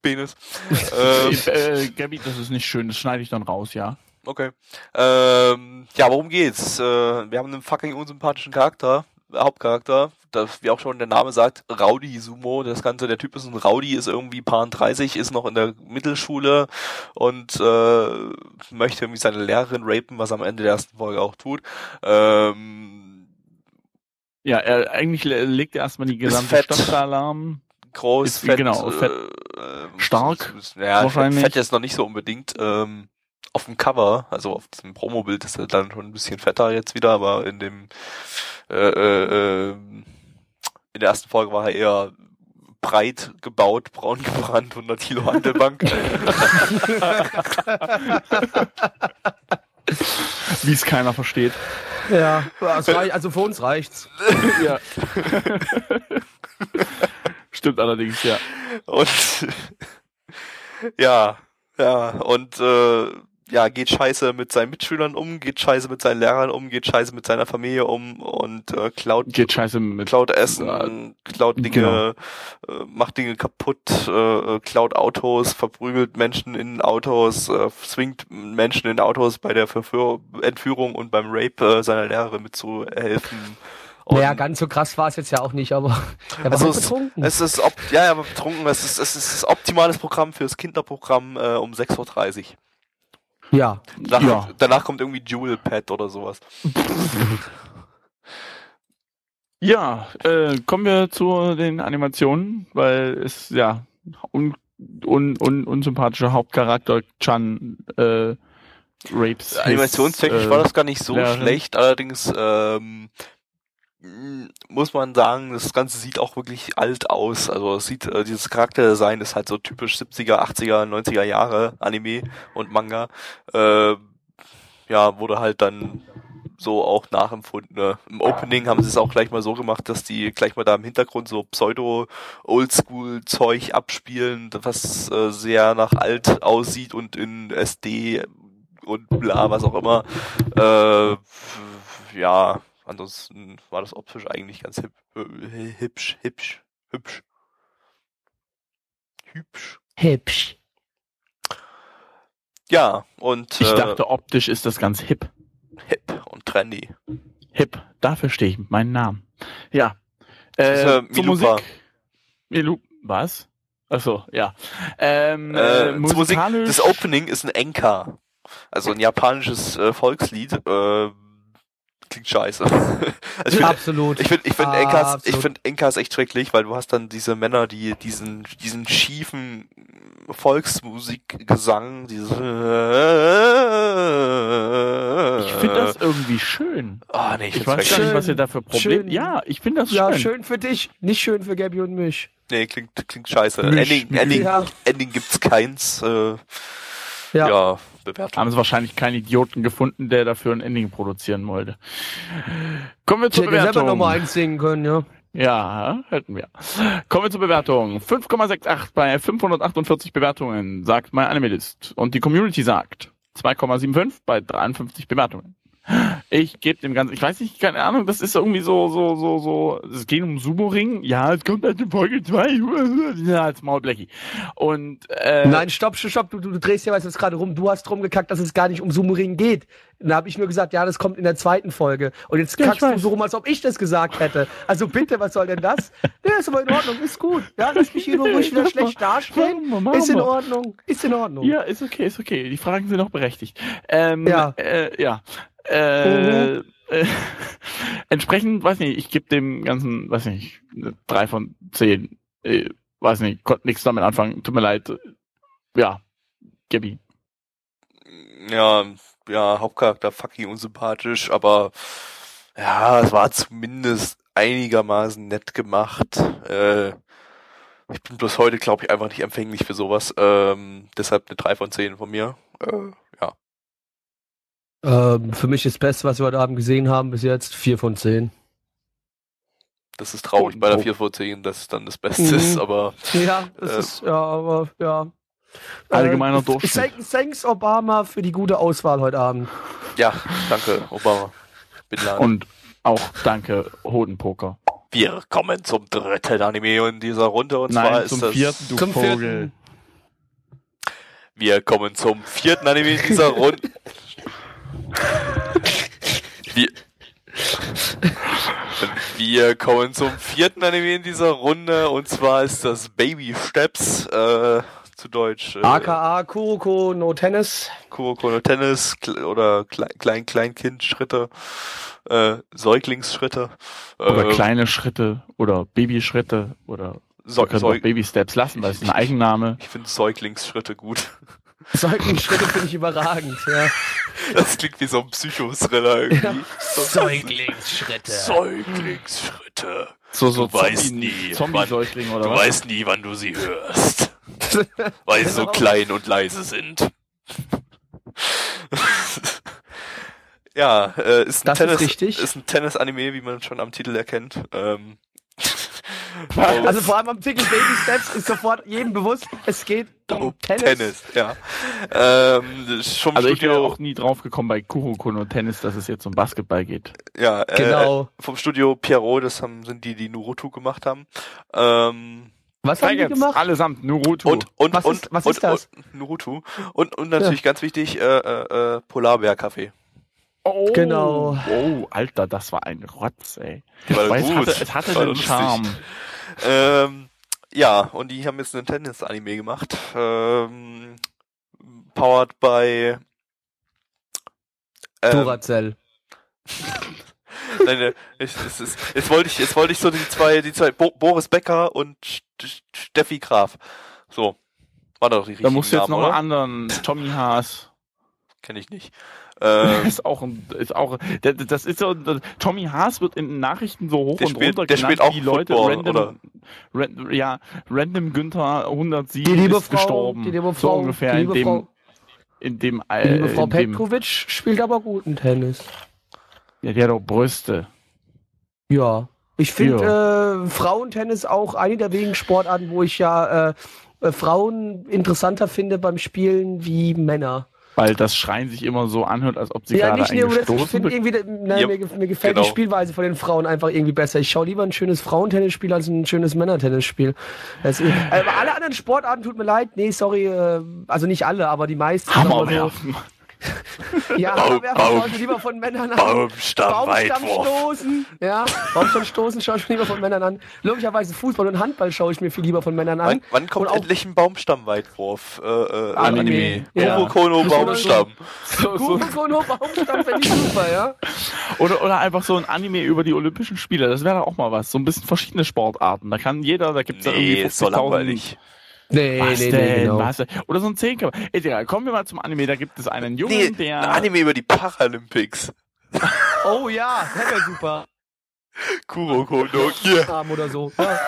Penis. ähm, äh, Gabi, das ist nicht schön, das schneide ich dann raus, ja. okay. Ähm, ja, worum geht's? Äh, wir haben einen fucking unsympathischen Charakter, Hauptcharakter, das, wie auch schon der Name sagt, Rowdy Sumo. Das Ganze, der Typ ist ein Rowdy, ist irgendwie paar 30, ist noch in der Mittelschule und äh, möchte irgendwie seine Lehrerin rapen, was am Ende der ersten Folge auch tut. Ähm, Ja, er, eigentlich le- legt er erstmal die gesamte. Stadt Alarm. groß, Ist- fett, genau, fett. äh, Stark, Ja, fett, wahrscheinlich. fett jetzt noch nicht so unbedingt. Ähm, auf dem Cover, also auf diesem Promobild ist er dann schon ein bisschen fetter jetzt wieder, aber in dem äh, äh, äh, in der ersten Folge war er eher breit gebaut, braun gebrannt, 100 Kilo Handelbank. Wie es keiner versteht. Ja, also für uns reicht's. ja. Stimmt allerdings, ja. Und ja, ja, und äh, ja, geht scheiße mit seinen Mitschülern um, geht scheiße mit seinen Lehrern um, geht scheiße mit seiner Familie um und äh, klaut Geht scheiße mit klaut Essen, klaut Dinge, Genau. äh, macht Dinge kaputt, äh, äh, klaut Autos, verprügelt Menschen in Autos, äh, zwingt Menschen in Autos bei der Verführ Entführung und beim Rape äh, seiner Lehrerin mitzuhelfen. Und Naja, ganz so krass war es jetzt ja auch nicht, aber er war also halt es, betrunken. es ist op ja, ja, aber betrunken, es ist, es ist das optimales Programm fürs Kinderprogramm äh, um 6.30 Uhr. Ja. Danach, Ja. kommt, danach kommt irgendwie Jewel Pad oder sowas. Ja, äh, kommen wir zu den Animationen, weil es ja un, un, un, unsympathischer Hauptcharakter Chan äh, rapes. Animationstechnisch äh, war das gar nicht so Lehrerin. schlecht, allerdings ähm, muss man sagen, das Ganze sieht auch wirklich alt aus. Also es sieht, äh, dieses Charakterdesign ist halt so typisch 70er, 80er, 90er Jahre Anime und Manga. Äh, ja, wurde halt dann so auch nachempfunden. Ne? Im Opening haben sie es auch gleich mal so gemacht, dass die gleich mal da im Hintergrund so Pseudo-Oldschool-Zeug abspielen, was äh, sehr nach alt aussieht und in SD und bla, was auch immer. Äh, ja, ansonsten war das optisch eigentlich ganz hip, äh, hübsch, hübsch, hübsch. Hübsch. Hübsch. Ja, und Ich äh, dachte, optisch ist das ganz hip. hip und trendy. Hip, dafür stehe ich mit meinem Namen. Ja. Äh, ist, äh, zur. Musik. Milu was? Achso, ja. Ähm, Äh, äh, zur Musik, musikalisch, das Opening ist ein Enka. Also ein japanisches äh, Volkslied. Äh, klingt scheiße. also ich finde Absolut. ich finde ich Enkas ich finde Enkas echt schrecklich, weil du hast dann diese Männer, die diesen diesen schiefen Volksmusikgesang, diese ich finde das irgendwie schön. Ah, nee, ich, Ich weiß gar nicht, was ihr da für Probleme. Ja, ich finde das ja, schön. schön für dich, nicht schön für Gabby und mich. Nee, klingt klingt scheiße. Misch, Ending Misch. Ending Ja. Ending gibt's keins äh, Ja. ja, Bewertung. Haben sie wahrscheinlich keinen Idioten gefunden, der dafür ein Ending produzieren wollte. Kommen wir Ich zur hätte selber Bewertung. noch mal eins singen können, ja. Ja, hätten wir. Kommen wir zur Bewertung. 5,68 bei 548 Bewertungen, sagt mein Animalist. Und die Community sagt 2,75 bei 53 Bewertungen. Ich gebe dem Ganzen, ich weiß nicht, keine Ahnung, das ist irgendwie so, so, so, so, es geht um Sumo-Ring. Ja, es kommt halt in Folge 2. Ja, als Maulblecki. Und, äh, Nein, stopp, stopp, stopp, du, du, du drehst ja was jetzt gerade rum. Du hast drum gekackt, dass es gar nicht um Sumo-Ring geht. Da habe ich nur gesagt, ja, das kommt in der zweiten Folge. Und jetzt Ja, kackst du so rum, als ob ich das gesagt hätte. Also bitte, was soll denn das? Ja, ist aber in Ordnung, ist gut. Ja, lass mich hier nur ruhig wieder schlecht dastehen. Ist in. Ordnung, ist in Ordnung. Ja, ist okay, ist okay. Die Fragen sind auch berechtigt. Ähm, Ja. Äh, ja. Äh, äh, entsprechend, weiß nicht, ich gebe dem Ganzen, weiß nicht, eine drei von zehn. Äh, weiß nicht, konnte nichts damit anfangen. Tut mir leid. Ja, gib ihn. ja, ja, Hauptcharakter fucking unsympathisch, aber ja, es war zumindest einigermaßen nett gemacht. Äh, ich bin bloß heute, glaube ich, einfach nicht empfänglich für sowas. Ähm, deshalb eine 3 von 10 von mir. Äh, ja. Ähm, für mich das Beste, was wir heute Abend gesehen haben, bis jetzt vier von zehn. Das ist traurig Oh, bei der oh. 4 von 10, dass es dann das Beste Mhm. ist, aber Ja, das Ähm. ist, ja, aber, ja. Allgemeiner Äh, Durchschnitt. thank- Thanks, Obama, für die gute Auswahl heute Abend. ja, danke, Obama. Bin Laden. Und auch danke, Hodenpoker. Wir kommen zum dritten Anime in dieser Runde und zwar Nein, ist zum das vierten, du Zum Vogel. vierten. Wir kommen zum vierten Anime in dieser Runde. Wir, wir kommen zum vierten Anime in dieser Runde und zwar ist das Baby Steps, äh, zu Deutsch. Äh, AKA Kuroko no Tennis. Kuroko no Tennis oder Kle Klein Kleinkind Schritte, äh, Säuglingsschritte. Oder äh, kleine Schritte oder Babyschritte oder auch Säug Baby Steps lassen, weil es ist ein Eigenname. ich finde Säuglingsschritte gut. Säuglingsschritte finde ich überragend, ja. Das klingt wie so ein Psychothriller irgendwie. Säuglingsschritte. Säuglingsschritte. So, so Du weißt Zombie- nie, Zombie-Säugling oder Du was? weißt nie, wann du sie hörst. Weil sie so Genau. klein und leise sind. ja, äh, ist ein Das ist Tennis, richtig. ist ein Tennis-Anime, wie man schon am Titel erkennt. Ähm, Also vor allem am Titel Baby Steps ist sofort jedem bewusst, es geht um Tennis. Tennis, ja. Ähm, schon Also ich wäre Studio, auch nie drauf gekommen bei Kuroko no Tennis, dass es jetzt um Basketball geht. ja, äh, Genau. vom Studio Pierrot, das haben, sind die, die Naruto gemacht haben. Ähm, Was haben die Tigers, gemacht? allesamt, Naruto. und, und, Was und, ist- was und, ist das? Und, Naruto. Und, und natürlich ganz wichtig, äh, äh, äh, Polarbär-Kaffee. Oh, Genau. Oh, Alter, das war ein Rotz, ey. War Weil es gut. hatte, es hatte War einen lustig. Charme. Ähm, ja, und die haben jetzt einen Tennis-Anime gemacht. Ähm, powered by ähm, Duracell. Nein, ich, es ist, jetzt wollte ich, jetzt wollte ich so die zwei, die zwei, Bo Boris Becker und St Steffi Graf. So. War doch die richtige Da musst du jetzt noch Namen, einen oder? anderen, Tommy Haas. Kenn ich nicht. Ähm, ist auch ein, ist auch, der- das ist so, Tommy Haas wird in den Nachrichten so hoch Der und spielt- runter der genannt, spielt auch wie Leute Football, random, oder? Ran, ja, random Günther 107 Die liebe ist Frau, gestorben. die liebe so Frau, ungefähr die liebe in dem, Frau, in dem, die äh, liebe Frau in dem, Petkovic spielt aber guten Tennis. ja, die hat doch Brüste. Ja. Ich finde äh, Frauentennis auch eine der wenigen Sportarten, wo ich ja äh, äh, Frauen interessanter finde beim Spielen wie Männer. Weil das Schreien sich immer so anhört, als ob sie ja, gerade nicht einen nur das, ich gestoßen finde irgendwie, na, Ja, mir, mir gefällt genau. die Spielweise von den Frauen einfach irgendwie besser. Ich schaue lieber ein schönes Frauentennisspiel als ein schönes Männertennisspiel. Das, aber alle anderen Sportarten, tut mir leid, nee, sorry, äh, also nicht alle, aber die meisten. Hammer. So, ja, Baum- Baum- schaue ich lieber von Männern an. Baumstamm. Baumstammstoßen, ja, Baumstammstoßen schaue ich mir lieber von Männern an. Logischerweise Fußball und Handball schaue ich mir viel lieber von Männern an. Wann, wann kommt endlich ein Baumstammweitwurf? Äh, äh, Anime. Anime. Ja. Kuro Kono Das ist Baumstamm. So, so, Kurokono Baumstamm finde ich super, ja. oder, oder einfach so ein Anime über die Olympischen Spiele. Das wäre auch mal was. So ein bisschen verschiedene Sportarten. Da kann jeder, da gibt's ja irgendwie Nee, ist so 50.000 langweilig. Nee, Was nee, denn? nee, genau. Was denn? Oder so ein Zehnkampf. Egal. Kommen wir mal zum Anime. Da gibt es einen Jungen, Nee, der. ein Anime über die Paralympics. Oh ja, das wäre super. Kuro Kono. Arm oder so. Ja.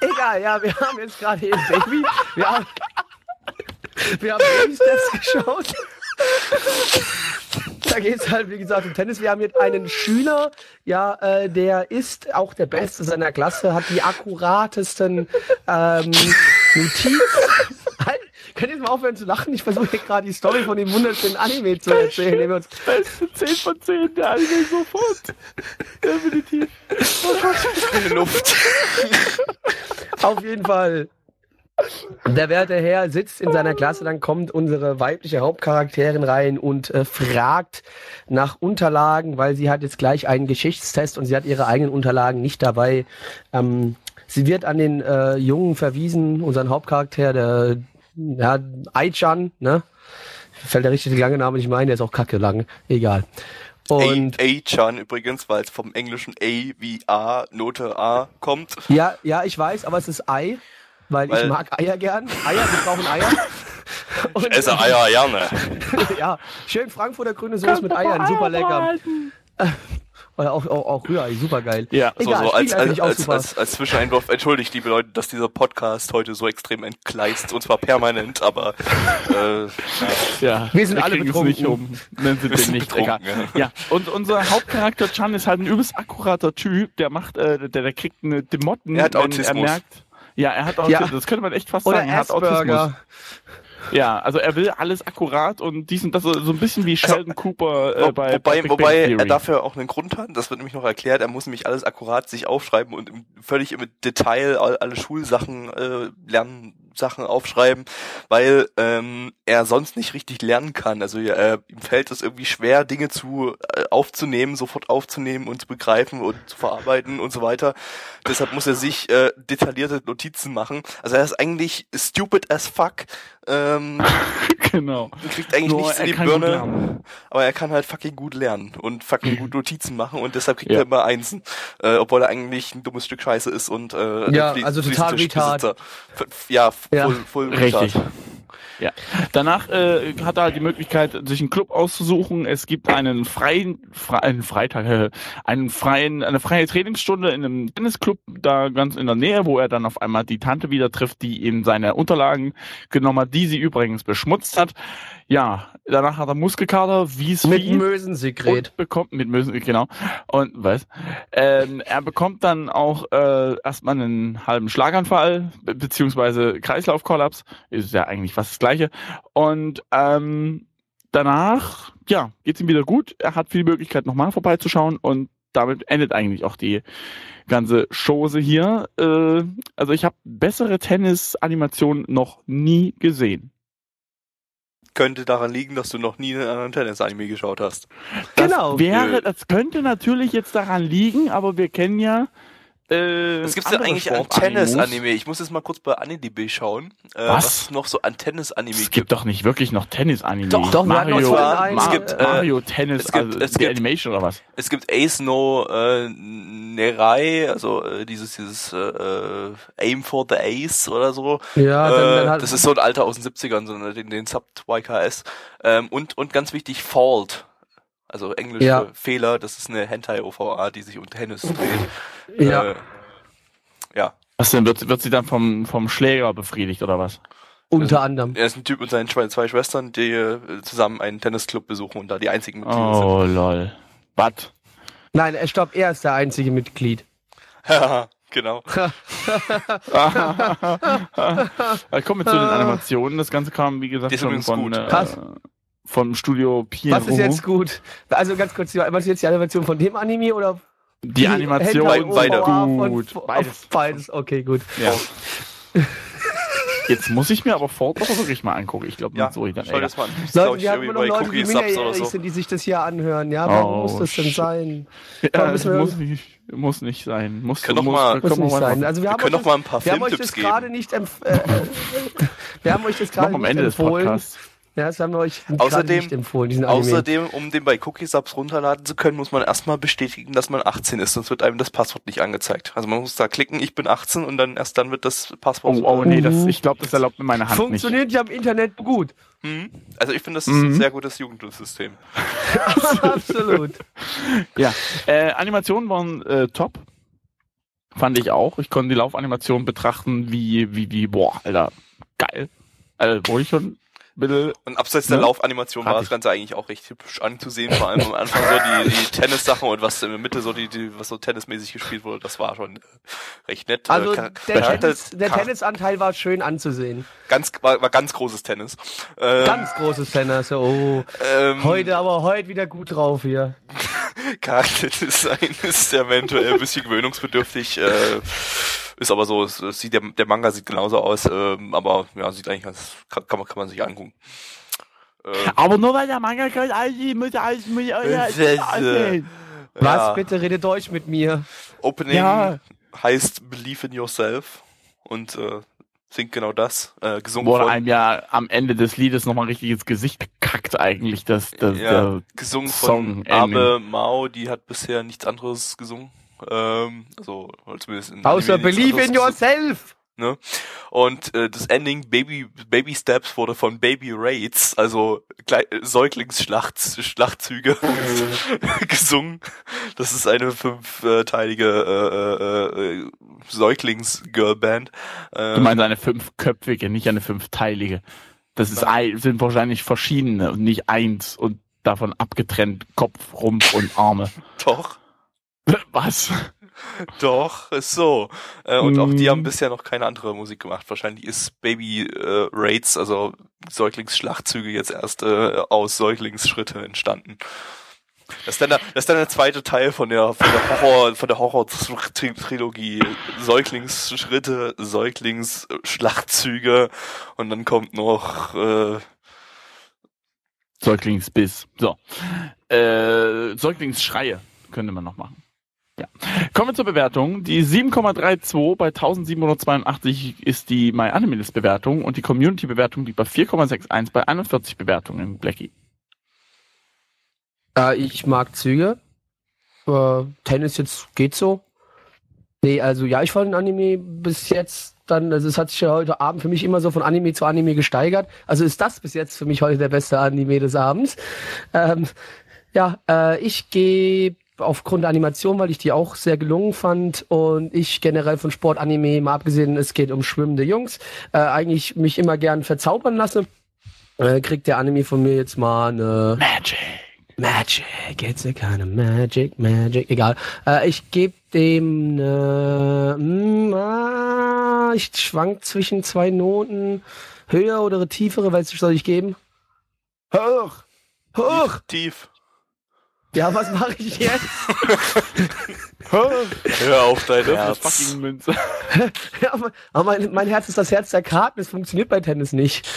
Egal, ja, wir haben jetzt gerade eben Baby. Wir haben, wir haben Baby Steps geschaut. Da geht es halt, wie gesagt, um Tennis. Wir haben jetzt einen Schüler, ja, äh, der ist auch der Beste seiner Klasse, hat die akkuratesten ähm, Notizen. Halt, könnt ihr jetzt mal aufhören zu lachen? Ich versuche hier gerade die Story von dem wunderschönen Anime zu erzählen. den wir uns Beste 10 von 10, der Anime sofort. Definitiv. Keine Luft. Auf jeden Fall. Der werte Herr sitzt in seiner Klasse, dann kommt unsere weibliche Hauptcharakterin rein und äh, fragt nach Unterlagen, weil sie hat jetzt gleich einen Geschichtstest und sie hat ihre eigenen Unterlagen nicht dabei. Ähm, sie wird an den äh, Jungen verwiesen, unseren Hauptcharakter, der ja, Aichan, ne? Fällt der richtige lange Name nicht mein, der ist auch kacke lang. Egal. Und A-Chan übrigens, weil es vom englischen A wie A, Note A kommt. ja, ja, ich weiß, aber es ist Ei, weil, Weil- ich mag Eier gern. Eier, wir brauchen Eier. Und, Esse Eier gerne. ja, schön Frankfurter grüne Soße mit Eiern, super lecker. Oder auch, auch, auch Rührei, super geil. Ja, So, Egal, so als, find als, ich als, super. als, als Zwischeneinwurf, entschuldigt liebe Leute, dass dieser Podcast heute so extrem entgleist, und zwar permanent, aber äh, Ja, Wir sind alle kriegen es betrunken. nicht um. Nennen Sie Wir den sind nicht. betrunken, Egal. Ja, und unser Hauptcharakter Chan ist halt ein übelst akkurater Typ. Der macht, äh, der, der kriegt eine Demotten. Er hat wenn Autismus. Er merkt, ja, er hat Autismus. Das könnte man echt fast Oder sagen. Er hat Autismus. Asperger. Ja, also er will alles akkurat und dies und das so so ein bisschen wie Sheldon Cooper äh, bei, bei wobei, Big wobei Bang er dafür auch einen Grund hat, das wird nämlich noch erklärt, er muss nämlich alles akkurat sich aufschreiben und im, völlig im Detail all, alle Schulsachen, äh, Lernsachen aufschreiben, weil ähm, er sonst nicht richtig lernen kann. Also äh, ihm fällt es irgendwie schwer, Dinge zu äh, aufzunehmen, sofort aufzunehmen und zu begreifen und zu verarbeiten und so weiter. Deshalb muss er sich äh, detaillierte Notizen machen. Also er ist eigentlich stupid as fuck, Ähm, genau. kriegt eigentlich Nur nichts in die Birne, aber er kann halt fucking gut lernen und fucking gut Notizen machen und deshalb kriegt Ja. er immer Einsen, äh, obwohl er eigentlich ein dummes Stück Scheiße ist und äh, Ja, also total. F- Ja, Ja. full, full Richtig. retard. Ja. Danach äh, hat er halt die Möglichkeit, sich einen Club auszusuchen. Es gibt einen freien, fre einen Freitag, äh, einen freien, eine freie Trainingsstunde in einem Tennisclub da ganz in der Nähe, wo er dann auf einmal die Tante wieder trifft, die ihm seine Unterlagen genommen hat, die sie übrigens beschmutzt hat. Ja, danach hat er Muskelkater, wie es Mit wie Mösensekret. bekommt mit Mösen, genau. Und was? Ähm, er bekommt dann auch äh, erstmal einen halben Schlaganfall be beziehungsweise Kreislaufkollaps. Ist ja eigentlich fast das Gleiche. Und ähm, danach, ja, geht's ihm wieder gut. Er hat viel Möglichkeit, nochmal vorbeizuschauen und damit endet eigentlich auch die ganze Chose hier. Äh, also ich habe bessere Tennis-Animationen noch nie gesehen. Könnte daran liegen, dass du noch nie einen anderen Tennis-Anime geschaut hast. Das Genau. Wäre, das könnte natürlich jetzt daran liegen, aber wir kennen ja. Äh, Was gibt's denn eigentlich an. Tennis-Anime? Ich muss jetzt mal kurz bei AniDB schauen, äh, Was? was es noch so an Tennis-Anime Es gibt doch nicht wirklich noch Tennis-Anime. Doch, doch, Mario, einen, Ma es gibt, äh, Mario Tennis, es gibt- also es die gibt- Animation oder was? Es gibt Ace No äh, Nerai, also äh, dieses dieses äh, äh, Aim for the Ace oder so. Ja, dann, äh, dann hat, das ist so ein Alter aus den 70ern, so den, den Sub YKS. Ähm, und und ganz wichtig Fault. Also englische Ja. Fehler, das ist eine Hentai OVA, die sich um Tennis dreht. ja, Äh, ja. Was denn, wird, wird sie dann vom, vom Schläger befriedigt oder was? unter anderem. Er ist ein Typ mit seinen zwei, zwei Schwestern, die zusammen einen Tennisclub besuchen und da die einzigen Mitglieder sind. Oh, lol. Was? Nein, er stopp, er ist der einzige Mitglied. Haha, genau. Ich komme zu den Animationen. Das Ganze kam, wie gesagt, Die schon von, gut. äh, Krass. vom Studio Pierre. Was ist jetzt gut? Also ganz kurz, was ist jetzt die Animation von dem Anime oder Die Animation Hentai ist beide. Gut. Beides. Beides, okay, gut. Ja. Jetzt muss ich mir aber Ford doch wirklich mal angucken. Ich glaube, Ja, Zoe dann eher. das mal an. Das Leute, ich, wir haben noch Leute, die minderjährig so. sind, die sich das hier anhören. Ja, warum Oh, muss das denn sein? Ja, wir- muss nicht, muss nicht sein. Muss, Können muss, mal- Muss nicht mal- sein. Also wir, Wir haben können euch doch mal ein paar das, wir haben euch das Filmtipps gerade geben. nicht empf äh, Wir haben euch das Noch gerade am nicht Ende des empfohlen. Podcasts. Ja, das haben wir euch Außerdem- nicht empfohlen, diesen Anime. Außerdem, um den bei Cookie Subs runterladen zu können, muss man erstmal bestätigen, dass man 18 ist, sonst wird einem das Passwort nicht angezeigt. Also man muss da klicken, ich bin 18 und dann erst dann wird das Passwort. Oh, oh nee, das, Mhm. ich glaube, das erlaubt mir meine Hand Funktioniert ja im Internet gut. Hm? Also ich finde, das ist ein Mhm. sehr gutes Jugendsystem. Absolut. nicht. Ja, äh, Animationen waren äh, top. Fand ich auch. Ich konnte die Laufanimation betrachten, wie, wie, wie, boah, Alter, geil. Also, wo ich schon ein bisschen Und abseits der Ne? Laufanimation war das. Ganze eigentlich auch recht hübsch anzusehen, vor allem am Anfang so die, die Tennis-Sachen und was in der Mitte so die, die was so tennismäßig gespielt wurde, das war schon äh, recht nett. Also Äh, der, Tennis, der Tennisanteil war schön anzusehen. ganz war, war ganz großes Tennis. Ähm, Ganz großes Tennis. Oh, ähm, heute aber heute wieder gut drauf hier. Charakterdesign ist eventuell ein bisschen gewöhnungsbedürftig. Äh, ist aber so, es, es sieht der, der Manga sieht genauso aus, ähm, aber ja, sieht eigentlich ganz, kann, kann, man, kann man sich angucken. Äh, Aber nur weil der Manga kann, also, muss alles, muss alles, Äh, alles. Was? ja, Bitte rede Deutsch mit mir. Opening Ja. heißt Believe in Yourself und äh, singt genau das, äh, gesungen Wurde von, einem ja am Ende des Liedes nochmal richtig ins Gesicht gekackt eigentlich, das, das, ja, der, gesungen Song, von Abe Mao, die hat bisher nichts anderes gesungen. Ähm, also zumindest in Außer Believe in anderes gesungen. yourself. Ne? Und äh, das Ending Baby Baby Steps wurde von Baby Raids, also Klei äh, Säuglingsschlachtzüge gesungen. Das ist eine fünfteilige äh, äh, äh, Säuglings-Girlband. Äh, du meinst eine fünfköpfige, nicht eine fünfteilige. Das ist ein, sind wahrscheinlich verschiedene und nicht eins und davon abgetrennt Kopf, Rumpf und Arme. doch, Was? doch, ist so. Äh, und auch die Mm. haben bisher noch keine andere Musik gemacht. Wahrscheinlich ist Baby äh, Raids, also Säuglingsschlachtzüge jetzt erst äh, aus Säuglingsschritte entstanden. Das ist dann der, das ist dann der zweite Teil von der von der Horror von der Horror Trilogie Säuglingsschritte, Säuglingsschlachtzüge und dann kommt noch äh, Säuglingsbiss. So. Äh, Säuglingsschreie könnte man noch machen. Kommen wir zur Bewertung. Die 7,32 bei 1782 ist die MyAnimalist-Bewertung und die Community-Bewertung liegt bei 4,61 bei 41 Bewertungen. Blackie. Äh, ich mag Züge. Äh, Tennis jetzt geht so. Nee, also ja, ich fand den Anime bis jetzt dann, also es hat sich ja heute Abend für mich immer so von Anime zu Anime gesteigert. Also ist das bis jetzt für mich heute der beste Anime des Abends. Ähm, ja, äh, ich gebe aufgrund der Animation, weil ich die auch sehr gelungen fand und ich generell von Sportanime, mal abgesehen, es geht um schwimmende Jungs, äh, eigentlich mich immer gern verzaubern lasse, äh, kriegt der Anime von mir jetzt mal eine Magic. Magic, it's a kind of magic, magic, egal. Äh, ich gebe dem eine, mm, ah, ich schwank zwischen zwei Noten, höher oder tiefere, was soll ich geben? Hoch, hoch. Tief. Ja, was mache ich jetzt? Hör auf dein Das Herz. fucking Münze. ja, aber mein, mein Herz ist das Herz der Karten, das funktioniert bei Tennis nicht.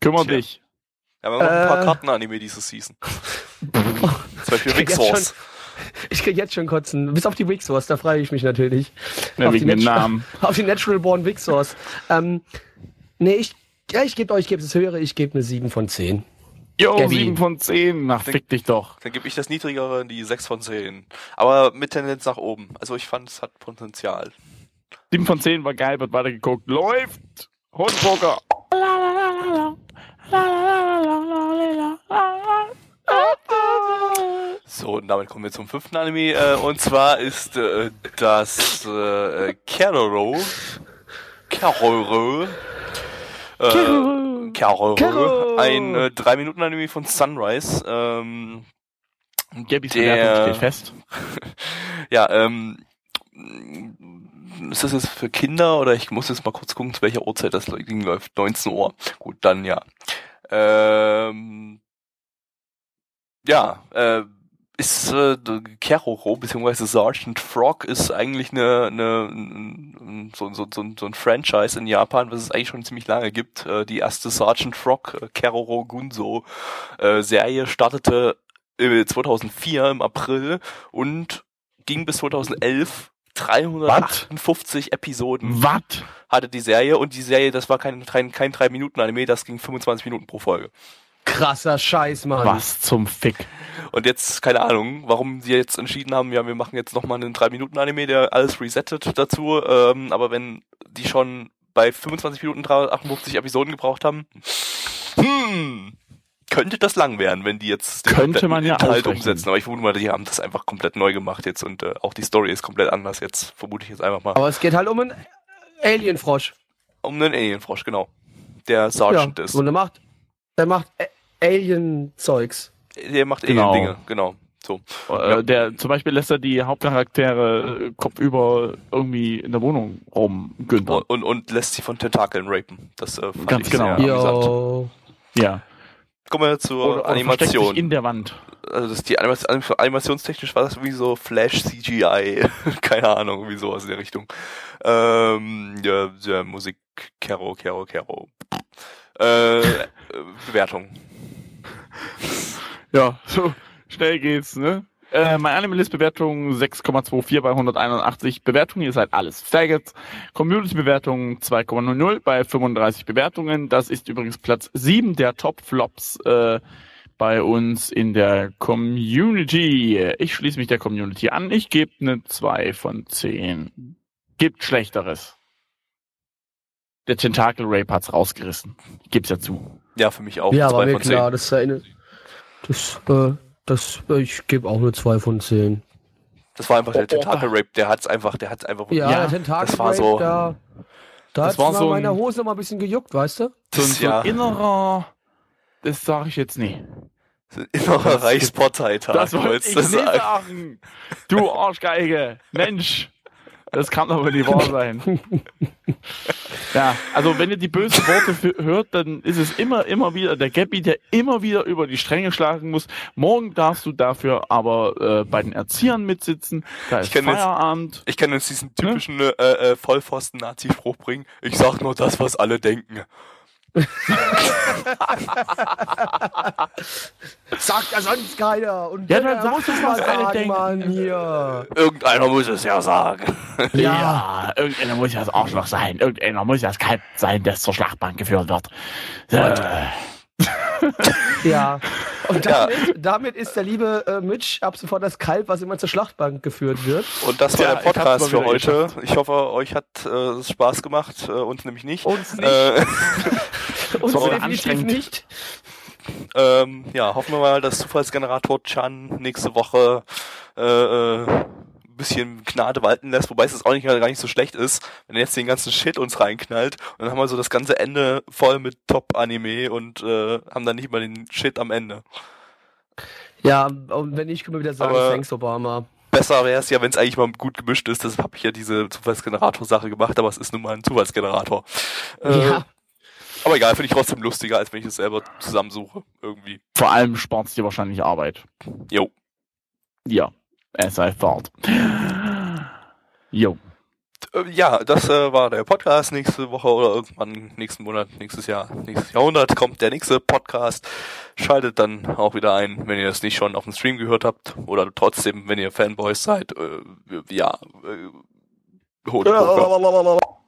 Kümmer Tja. dich. Ja, wir machen ein paar Äh. Karten-Anime diese Season. Zum Beispiel jetzt Source. Ich krieg jetzt schon kotzen. Bis auf die Wixors, da freue ich mich natürlich. Ja, Auf wegen Natu- Namen. Auf die Natural Born Wixors. Ähm, nee, ich, ja, ich gebe euch, ich gebe es höhere, ich gebe eine 7 von 10. Jo, Gabby. 7 von 10. Ach, fick dich doch. Dann gebe ich das niedrigere, die 6 von 10. Aber mit Tendenz nach oben. Also ich fand, es hat Potenzial. 7 von 10 war geil, wird weitergeguckt. Läuft! Hundpoker! So, und damit kommen wir zum fünften Anime. Äh, und zwar ist äh, das äh, Keroro. Keroro. Äh. Kero. Ein äh, 3-Minuten-Anime von Sunrise. Ähm, Gabbys Der- Bewertung steht fest. ja, ähm, ist das jetzt für Kinder oder ich muss jetzt mal kurz gucken, zu welcher Uhrzeit das Ding läuft. 19 Uhr. Gut, dann ja. Ähm, ja, äh, ist äh, Keroro beziehungsweise Sergeant Frog ist eigentlich eine, eine ein- so, so, so, so ein Franchise in Japan, was es eigentlich schon ziemlich lange gibt. Äh, die erste Sergeant Frog äh, Keroro Gunso äh, Serie startete äh, 2004 im April und ging bis 2011 358 Episoden Was? hatte die Serie und die Serie, das war kein, kein, kein 3 Minuten Anime, das ging 25 Minuten pro Folge. Krasser Scheiß, Mann. Was zum Fick? Und jetzt, keine Ahnung, warum sie jetzt entschieden haben, ja, wir machen jetzt nochmal einen 3-Minuten-Anime, der alles resettet dazu. Ähm, aber wenn die schon bei 25 Minuten 358 Episoden gebraucht haben, hm, könnte das lang werden, wenn die jetzt den Könnte man ja Inhalt umsetzen. Aber ich vermute mal, die haben das einfach komplett neu gemacht jetzt und äh, auch die Story ist komplett anders jetzt, vermute ich jetzt einfach mal. Aber es geht halt um einen Alienfrosch. Um einen Alienfrosch, genau. Der Sergeant ja, ist. Und der macht, der macht A- Alien-Zeugs. Der macht Genau. Alien-Dinge, genau. So. Äh, Der, zum Beispiel lässt er die Hauptcharaktere äh, kopfüber irgendwie in der Wohnung rumgüntern. Und, und, und lässt sie von Tentakeln rapen. Das äh, fand Ganz ich genau. sehr amüsant. Ja. Kommen wir zur Oder, oder versteckt Animation. sich in der Wand. also das, die Anima Anim- animationstechnisch war das irgendwie so Flash CGI. Keine Ahnung, irgendwie sowas in der Richtung. Ähm, ja, ja, Musik, Kero, Kero, Kero. Äh, äh, Bewertung. Ja, so schnell geht's, ne? Äh, meine Animalist-Bewertung 6,24 bei 181 Bewertungen. Ihr seid alles Faggots. Community-Bewertung 2,00 bei 35 Bewertungen. Das ist übrigens Platz 7 der Top-Flops äh, bei uns in der Community. Ich schließe mich der Community an. Ich gebe eine 2 von 10. Gibt Schlechteres. Der Tentacle Rape hat's rausgerissen. Ich ja zu. Ja, für mich auch. Ja, zwei war mir von zehn. klar, das ist eine. Das, äh, das, äh, ich gebe auch eine 2 von 10. Das war einfach der Oh, oh. Tentakel Rape. Der hat's einfach, der hat's einfach. Ja, Ja, der Tentakel das war so- da, da Das hat war mal so ein- meiner Hose mal ein bisschen gejuckt, weißt du? So, ein- Das, so ein ja, innerer, das sage ich jetzt nicht. innerer Reichsparteitag. Das wollte wolltest ich du sagen. Du Arschgeige. Mensch. Das kann doch wohl nicht wahr sein. Ja, also wenn ihr die bösen Worte hört, dann ist es immer, immer wieder der Gabby, der immer wieder über die Stränge schlagen muss. Morgen darfst du dafür aber äh, bei den Erziehern mitsitzen. Da ist kenn jetzt- Feierabend. Ich kann jetzt diesen typischen äh, äh, Vollpfosten-Nazi-Spruch bringen. Ich sag nur das, was alle denken. Sagt ja sonst keiner. Und Ja, der dann muss es mal alle sagen, denken. Mann, hier. Irgendeiner muss es ja sagen. Ja, irgendeiner muss ja das Arschloch sein. Irgendeiner muss ja das Kalb sein, das zur Schlachtbank geführt wird. Äh, Ja. Und Ja. damit, damit ist der liebe äh, Mitch ab sofort das Kalb, was immer zur Schlachtbank geführt wird. Und das war Tja, der Podcast für heute. Ich hoffe, euch hat äh, es Spaß gemacht, äh, uns nämlich nicht. Uns nicht. Äh, Uns war definitiv anstrengend. nicht. Ähm, ja, hoffen wir mal, dass Zufallsgenerator Chan nächste Woche äh, äh, ein bisschen Gnade walten lässt, wobei es jetzt auch nicht, gar nicht so schlecht ist, wenn er jetzt den ganzen Shit uns reinknallt und dann haben wir so das ganze Ende voll mit Top-Anime und äh, haben dann nicht mal den Shit am Ende. Ja, und wenn nicht, können wir wieder sagen, Aber- thanks Obama. Besser wäre es ja, wenn es eigentlich mal gut gemischt ist. Deshalb habe ich ja diese Zufallsgenerator-Sache gemacht, aber es ist nun mal ein Zufallsgenerator. Äh, ja. Aber egal, finde ich trotzdem lustiger, als wenn ich es selber zusammensuche. Irgendwie. vor allem spart es dir wahrscheinlich Arbeit. Jo. Ja, es sei fort. Jo. Äh, ja, das äh, war der Podcast. Nächste Woche oder irgendwann nächsten Monat, nächstes Jahr, nächstes Jahrhundert kommt der nächste Podcast. Schaltet dann auch wieder ein, wenn ihr das nicht schon auf dem Stream gehört habt. Oder trotzdem, wenn ihr Fanboys seid. Äh, ja. Äh, holt, holt,